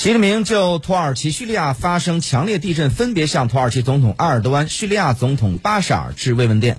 习近平就土耳其、叙利亚发生强烈地震，分别向土耳其总统埃尔多安、叙利亚总统巴沙尔致慰问电。